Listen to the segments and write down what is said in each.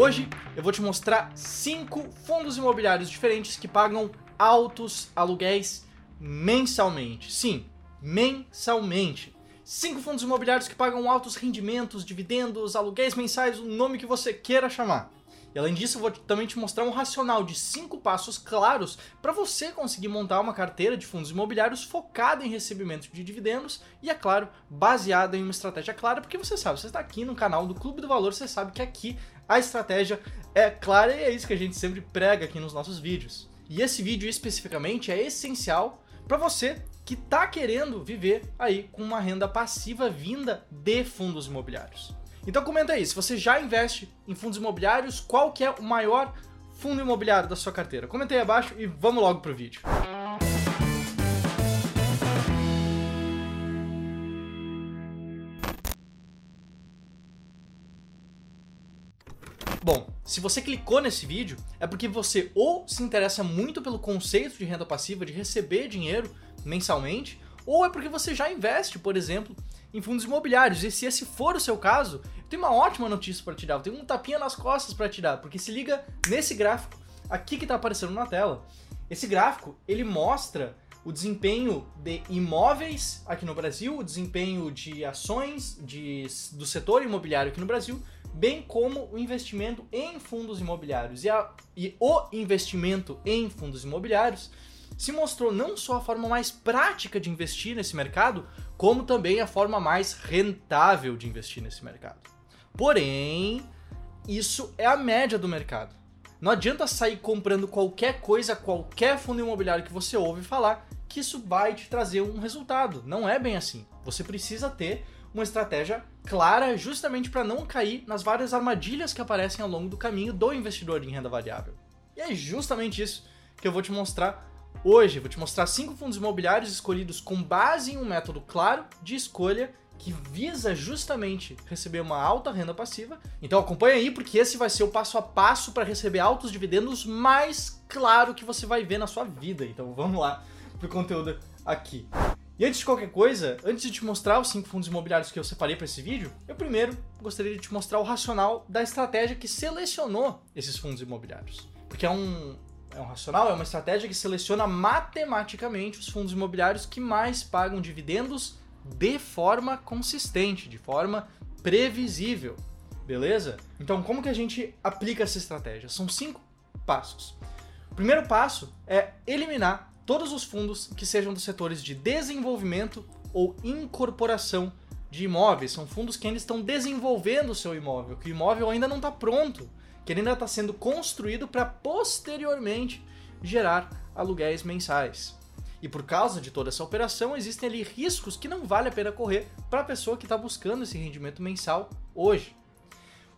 Hoje eu vou te mostrar cinco fundos imobiliários diferentes que pagam altos aluguéis mensalmente. Sim, mensalmente. Cinco fundos imobiliários que pagam altos rendimentos, dividendos, aluguéis mensais, o nome que você queira chamar. E além disso, eu vou também te mostrar um racional de cinco passos claros para você conseguir montar uma carteira de fundos imobiliários focada em recebimento de dividendos e, é claro, baseada em uma estratégia clara, porque você sabe, você está aqui no canal do Clube do Valor, você sabe que aqui a estratégia é clara e é isso que a gente sempre prega aqui nos nossos vídeos. E esse vídeo especificamente é essencial para você que está querendo viver aí com uma renda passiva vinda de fundos imobiliários. Então comenta aí, se você já investe em fundos imobiliários, qual que é o maior fundo imobiliário da sua carteira? Comenta aí abaixo e vamos logo pro vídeo. Se você clicou nesse vídeo, é porque você ou se interessa muito pelo conceito de renda passiva, de receber dinheiro mensalmente, ou é porque você já investe, por exemplo, em fundos imobiliários. E se esse for o seu caso, eu tenho uma ótima notícia para te dar. Eu tenho um tapinha nas costas para te dar, porque se liga nesse gráfico aqui que está aparecendo na tela. Esse gráfico, ele mostra o desempenho de imóveis aqui no Brasil, o desempenho de ações de, do setor imobiliário aqui no Brasil, bem como o investimento em fundos imobiliários. E, a, e o investimento em fundos imobiliários se mostrou não só a forma mais prática de investir nesse mercado, como também a forma mais rentável de investir nesse mercado. Porém, isso é a média do mercado. Não adianta sair comprando qualquer coisa, qualquer fundo imobiliário que você ouve falar, que isso vai te trazer um resultado. Não é bem assim. Você precisa ter uma estratégia clara justamente para não cair nas várias armadilhas que aparecem ao longo do caminho do investidor em renda variável. E é justamente isso que eu vou te mostrar Hoje vou te mostrar cinco fundos imobiliários escolhidos com base em um método claro de escolha que visa justamente receber uma alta renda passiva. Então acompanha aí porque esse vai ser o passo a passo para receber altos dividendos mais claro que você vai ver na sua vida. Então vamos lá pro conteúdo aqui. E antes de qualquer coisa, antes de te mostrar os cinco fundos imobiliários que eu separei para esse vídeo, eu primeiro gostaria de te mostrar o racional da estratégia que selecionou esses fundos imobiliários. Porque é um, é um racional, é uma estratégia que seleciona matematicamente os fundos imobiliários que mais pagam dividendos de forma consistente, de forma previsível. Beleza? Então, como que a gente aplica essa estratégia? São cinco passos. O primeiro passo é eliminar todos os fundos que sejam dos setores de desenvolvimento ou incorporação de imóveis. São fundos que ainda estão desenvolvendo o seu imóvel, que o imóvel ainda não está pronto que ainda está sendo construído para posteriormente gerar aluguéis mensais. E por causa de toda essa operação, existem ali riscos que não vale a pena correr para a pessoa que está buscando esse rendimento mensal hoje.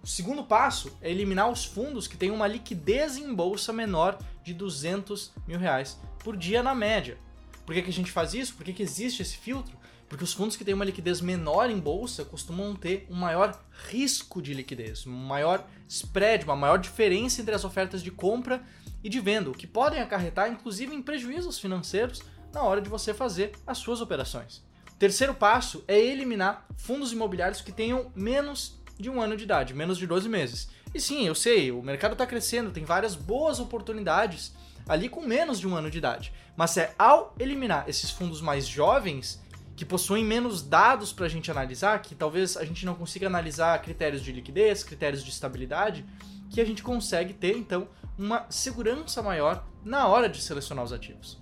O segundo passo é eliminar os fundos que têm uma liquidez em bolsa menor de 200 mil reais por dia na média. Por que, que a gente faz isso? Por que, que existe esse filtro? Porque os fundos que têm uma liquidez menor em bolsa costumam ter um maior risco de liquidez, um maior spread, uma maior diferença entre as ofertas de compra e de venda, o que podem acarretar inclusive em prejuízos financeiros na hora de você fazer as suas operações. O terceiro passo é eliminar fundos imobiliários que tenham menos de um ano de idade, menos de 12 meses. E sim, eu sei, o mercado está crescendo, tem várias boas oportunidades ali com menos de um ano de idade. Mas é ao eliminar esses fundos mais jovens que possuem menos dados para a gente analisar, que talvez a gente não consiga analisar critérios de liquidez, critérios de estabilidade, que a gente consegue ter então uma segurança maior na hora de selecionar os ativos.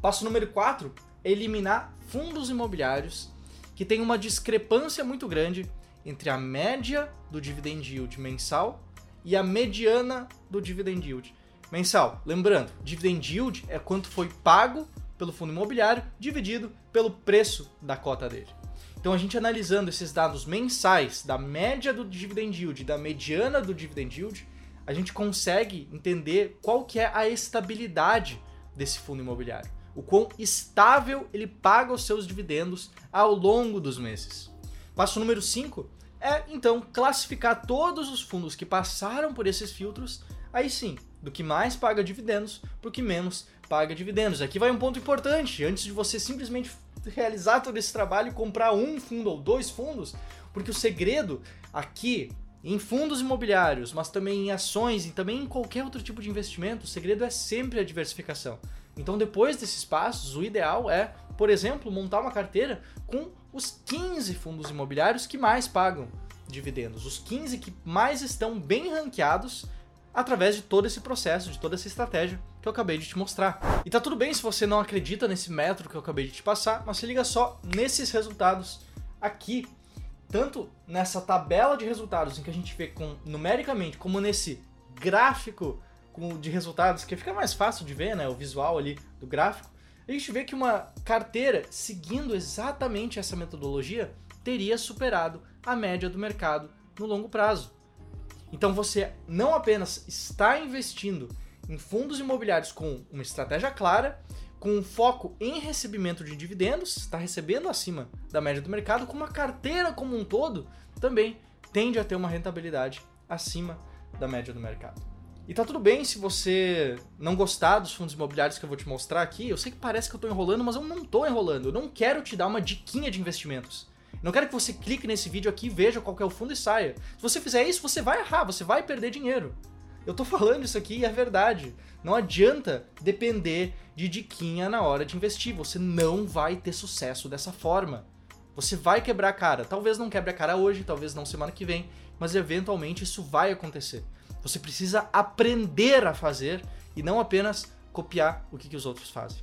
Passo número 4 é eliminar fundos imobiliários que têm uma discrepância muito grande entre a média do dividend yield mensal e a mediana do dividend yield mensal. Lembrando, dividend yield é quanto foi pago pelo fundo imobiliário dividido pelo preço da cota dele. Então a gente analisando esses dados mensais da média do dividend yield, da mediana do dividend yield, a gente consegue entender qual que é a estabilidade desse fundo imobiliário, o quão estável ele paga os seus dividendos ao longo dos meses. Passo número 5 é então classificar todos os fundos que passaram por esses filtros, aí sim, do que mais paga dividendos para o que menos paga dividendos. Aqui vai um ponto importante, antes de você simplesmente realizar todo esse trabalho e comprar um fundo ou dois fundos, porque o segredo aqui em fundos imobiliários, mas também em ações e também em qualquer outro tipo de investimento, o segredo é sempre a diversificação. Então, depois desses passos, o ideal é, por exemplo, montar uma carteira com os 15 fundos imobiliários que mais pagam dividendos, os 15 que mais estão bem ranqueados através de todo esse processo, de toda essa estratégia que eu acabei de te mostrar. E tá tudo bem se você não acredita nesse método que eu acabei de te passar, mas se liga só nesses resultados aqui tanto nessa tabela de resultados em que a gente vê com, numericamente, como nesse gráfico de resultados, que fica mais fácil de ver, né, o visual ali do gráfico, a gente vê que uma carteira seguindo exatamente essa metodologia teria superado a média do mercado no longo prazo. Então você não apenas está investindo em fundos imobiliários com uma estratégia clara, com um foco em recebimento de dividendos, está recebendo acima da média do mercado, com uma carteira como um todo também tende a ter uma rentabilidade acima da média do mercado. E tá tudo bem se você não gostar dos fundos imobiliários que eu vou te mostrar aqui. Eu sei que parece que eu tô enrolando, mas eu não tô enrolando. Eu não quero te dar uma diquinha de investimentos. não quero que você clique nesse vídeo aqui, veja qual é o fundo e saia. Se você fizer isso, você vai errar, você vai perder dinheiro. Eu tô falando isso aqui e é verdade. Não adianta depender de diquinha na hora de investir. Você não vai ter sucesso dessa forma. Você vai quebrar a cara. Talvez não quebre a cara hoje, talvez não semana que vem, mas eventualmente isso vai acontecer. Você precisa aprender a fazer e não apenas copiar o que, que os outros fazem.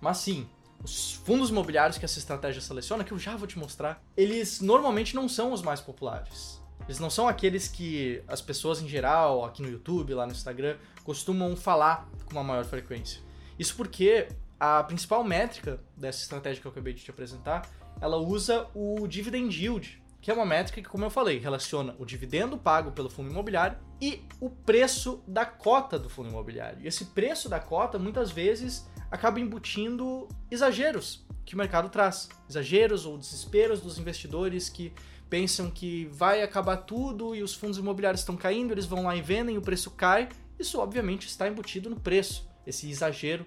Mas sim, os fundos imobiliários que essa estratégia seleciona, que eu já vou te mostrar, eles normalmente não são os mais populares. Eles não são aqueles que as pessoas em geral, aqui no YouTube, lá no Instagram, costumam falar com uma maior frequência. Isso porque a principal métrica dessa estratégia que eu acabei de te apresentar, ela usa o dividend yield, que é uma métrica que, como eu falei, relaciona o dividendo pago pelo fundo imobiliário e o preço da cota do fundo imobiliário. E esse preço da cota, muitas vezes, acaba embutindo exageros que o mercado traz. Exageros ou desesperos dos investidores que pensam que vai acabar tudo e os fundos imobiliários estão caindo, eles vão lá e vendem, o preço cai. Isso, obviamente, está embutido no preço, esse exagero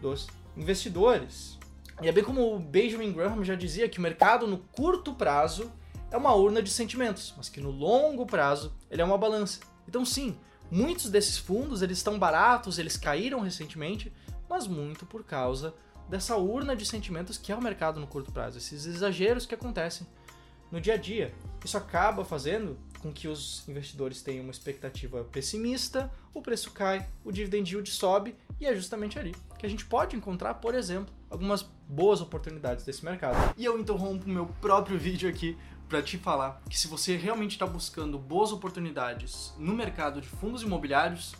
dos investidores. E é bem como o Benjamin Graham já dizia que o mercado no curto prazo é uma urna de sentimentos, mas que no longo prazo ele é uma balança. Então sim, muitos desses fundos eles estão baratos, eles caíram recentemente, mas muito por causa dessa urna de sentimentos que é o mercado no curto prazo, esses exageros que acontecem no dia a dia. Isso acaba fazendo com que os investidores tenham uma expectativa pessimista, o preço cai, o dividend yield sobe e é justamente ali que a gente pode encontrar, por exemplo, algumas boas oportunidades desse mercado. E eu interrompo meu próprio vídeo aqui para te falar que se você realmente está buscando boas oportunidades no mercado de fundos imobiliários,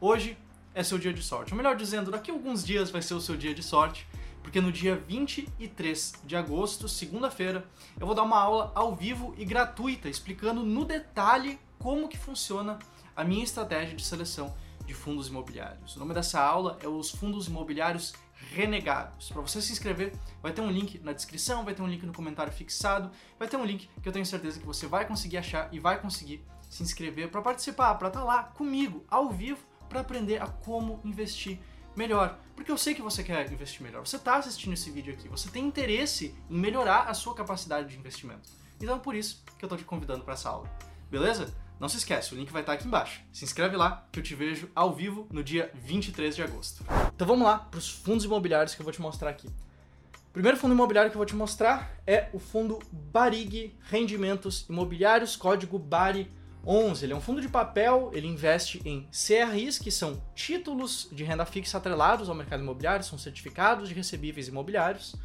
hoje é seu dia de sorte. Ou melhor dizendo, daqui a alguns dias vai ser o seu dia de sorte porque no dia 23 de agosto, segunda-feira, eu vou dar uma aula ao vivo e gratuita explicando no detalhe como que funciona a minha estratégia de seleção de fundos imobiliários. O nome dessa aula é os fundos imobiliários renegados. Para você se inscrever, vai ter um link na descrição, vai ter um link no comentário fixado, vai ter um link que eu tenho certeza que você vai conseguir achar e vai conseguir se inscrever para participar, para estar tá lá comigo ao vivo para aprender a como investir melhor. Porque eu sei que você quer investir melhor. Você está assistindo esse vídeo aqui, você tem interesse em melhorar a sua capacidade de investimento. Então é por isso que eu estou te convidando para essa aula. Beleza? Não se esquece, o link vai estar aqui embaixo. Se inscreve lá que eu te vejo ao vivo no dia 23 de agosto. Então vamos lá para os fundos imobiliários que eu vou te mostrar aqui. O primeiro fundo imobiliário que eu vou te mostrar é o fundo Barig Rendimentos Imobiliários, código BARI 11, ele é um fundo de papel, ele investe em CRIs, que são títulos de renda fixa atrelados ao mercado imobiliário, são certificados de recebíveis imobiliários,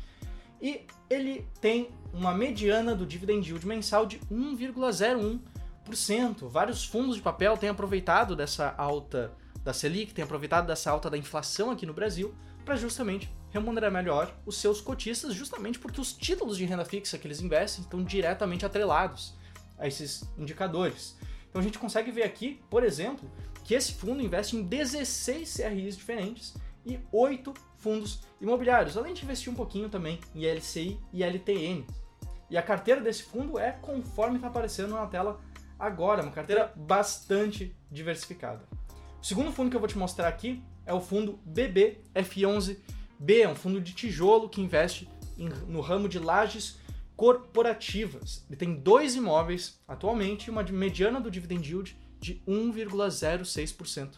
e ele tem uma mediana do dividend yield mensal de 1,01%. Vários fundos de papel têm aproveitado dessa alta da Selic, têm aproveitado dessa alta da inflação aqui no Brasil para justamente remunerar melhor os seus cotistas, justamente porque os títulos de renda fixa que eles investem estão diretamente atrelados a esses indicadores. Então a gente consegue ver aqui, por exemplo, que esse fundo investe em 16 CRIs diferentes e 8 fundos imobiliários, além de investir um pouquinho também em LCI e LTN. E a carteira desse fundo é conforme está aparecendo na tela agora, uma carteira bastante diversificada. O segundo fundo que eu vou te mostrar aqui é o fundo BBF11B, é um fundo de tijolo que investe em, no ramo de lajes corporativas. Ele tem dois imóveis atualmente uma mediana do dividend yield de 1,06%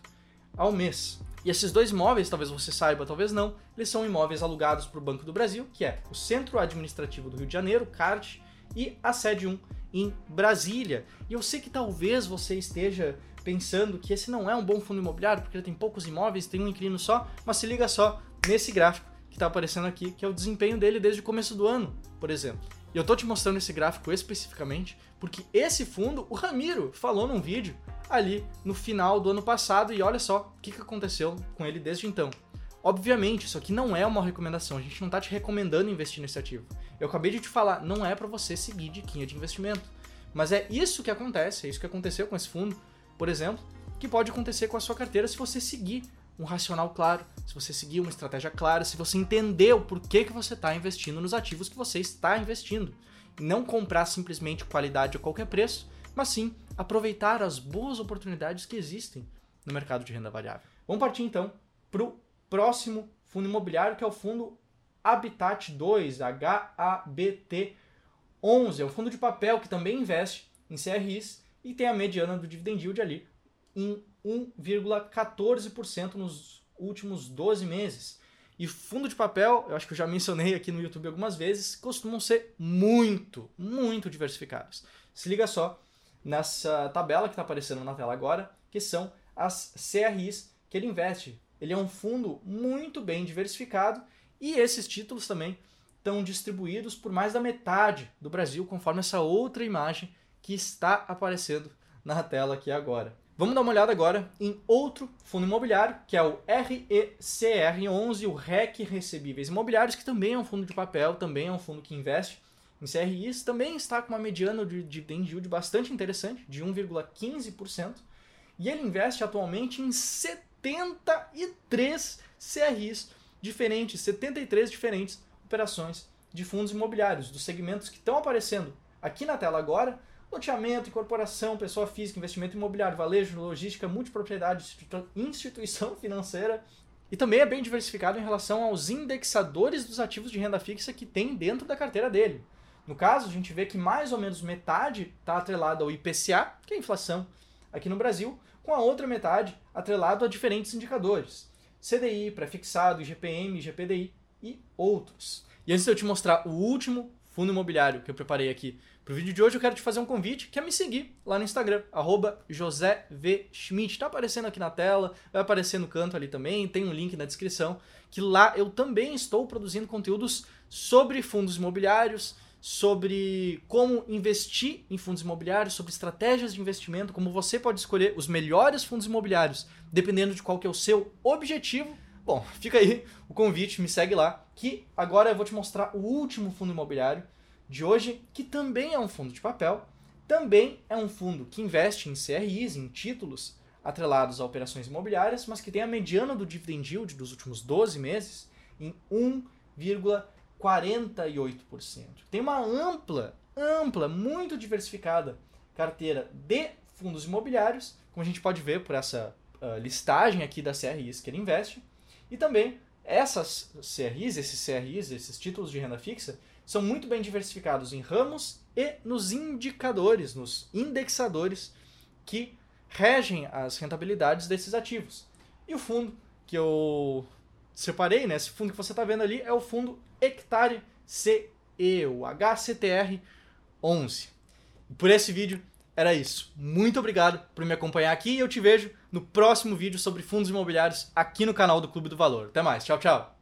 ao mês. E esses dois imóveis, talvez você saiba, talvez não, eles são imóveis alugados para o Banco do Brasil, que é o Centro Administrativo do Rio de Janeiro, CART, e a sede 1 em Brasília. E eu sei que talvez você esteja pensando que esse não é um bom fundo imobiliário, porque ele tem poucos imóveis, tem um inquilino só, mas se liga só nesse gráfico que está aparecendo aqui, que é o desempenho dele desde o começo do ano, por exemplo. E eu tô te mostrando esse gráfico especificamente porque esse fundo, o Ramiro falou num vídeo ali no final do ano passado e olha só o que, que aconteceu com ele desde então. Obviamente, isso aqui não é uma recomendação, a gente não está te recomendando investir nesse ativo. Eu acabei de te falar, não é para você seguir diquinha de investimento. Mas é isso que acontece, é isso que aconteceu com esse fundo, por exemplo, que pode acontecer com a sua carteira se você seguir um racional claro, se você seguir uma estratégia clara, se você entender o porquê que você está investindo nos ativos que você está investindo. E não comprar simplesmente qualidade a qualquer preço, mas sim aproveitar as boas oportunidades que existem no mercado de renda variável. Vamos partir então para o próximo fundo imobiliário, que é o fundo Habitat 2, HABT 11. É um fundo de papel que também investe em CRIs e tem a mediana do dividend yield ali em 1,14% nos últimos 12 meses. E fundo de papel, eu acho que eu já mencionei aqui no YouTube algumas vezes, costumam ser muito, muito diversificados. Se liga só nessa tabela que está aparecendo na tela agora, que são as CRIs que ele investe. Ele é um fundo muito bem diversificado e esses títulos também estão distribuídos por mais da metade do Brasil, conforme essa outra imagem que está aparecendo na tela aqui agora. Vamos dar uma olhada agora em outro fundo imobiliário, que é o RECR11, o REC Recebíveis Imobiliários, que também é um fundo de papel, também é um fundo que investe em CRIs, também está com uma mediana de dividend yield bastante interessante, de 1,15%, e ele investe atualmente em 73 CRIs diferentes, 73 diferentes operações de fundos imobiliários, dos segmentos que estão aparecendo aqui na tela agora, loteamento, incorporação, pessoa física, investimento imobiliário, varejo, logística, multipropriedade, instituição financeira. E também é bem diversificado em relação aos indexadores dos ativos de renda fixa que tem dentro da carteira dele. No caso, a gente vê que mais ou menos metade está atrelada ao IPCA, que é a inflação aqui no Brasil, com a outra metade atrelado a diferentes indicadores. CDI, prefixado, IGPM, IGPDI e outros. E antes de eu te mostrar o último fundo imobiliário que eu preparei aqui para o vídeo de hoje, eu quero te fazer um convite, que é me seguir lá no Instagram, arroba josevschmidt. Está aparecendo aqui na tela, vai aparecer no canto ali também, tem um link na descrição, que lá eu também estou produzindo conteúdos sobre fundos imobiliários, sobre como investir em fundos imobiliários, sobre estratégias de investimento, como você pode escolher os melhores fundos imobiliários, dependendo de qual que é o seu objetivo. Bom, fica aí o convite, me segue lá, que agora eu vou te mostrar o último fundo imobiliário de hoje, que também é um fundo de papel, também é um fundo que investe em CRIs, em títulos atrelados a operações imobiliárias, mas que tem a mediana do dividend yield dos últimos 12 meses em 1,48%. Tem uma ampla, ampla, muito diversificada carteira de fundos imobiliários, como a gente pode ver por essa uh, listagem aqui das CRIs que ele investe, e também essas CRIs, esses CRIs, esses títulos de renda fixa, são muito bem diversificados em ramos e nos indicadores, nos indexadores que regem as rentabilidades desses ativos. E o fundo que eu separei, né, esse fundo que você está vendo ali, é o fundo Hectare CE, o HCTR 11. E por esse vídeo era isso. Muito obrigado por me acompanhar aqui e eu te vejo no próximo vídeo sobre fundos imobiliários aqui no canal do Clube do Valor. Até mais, tchau, tchau.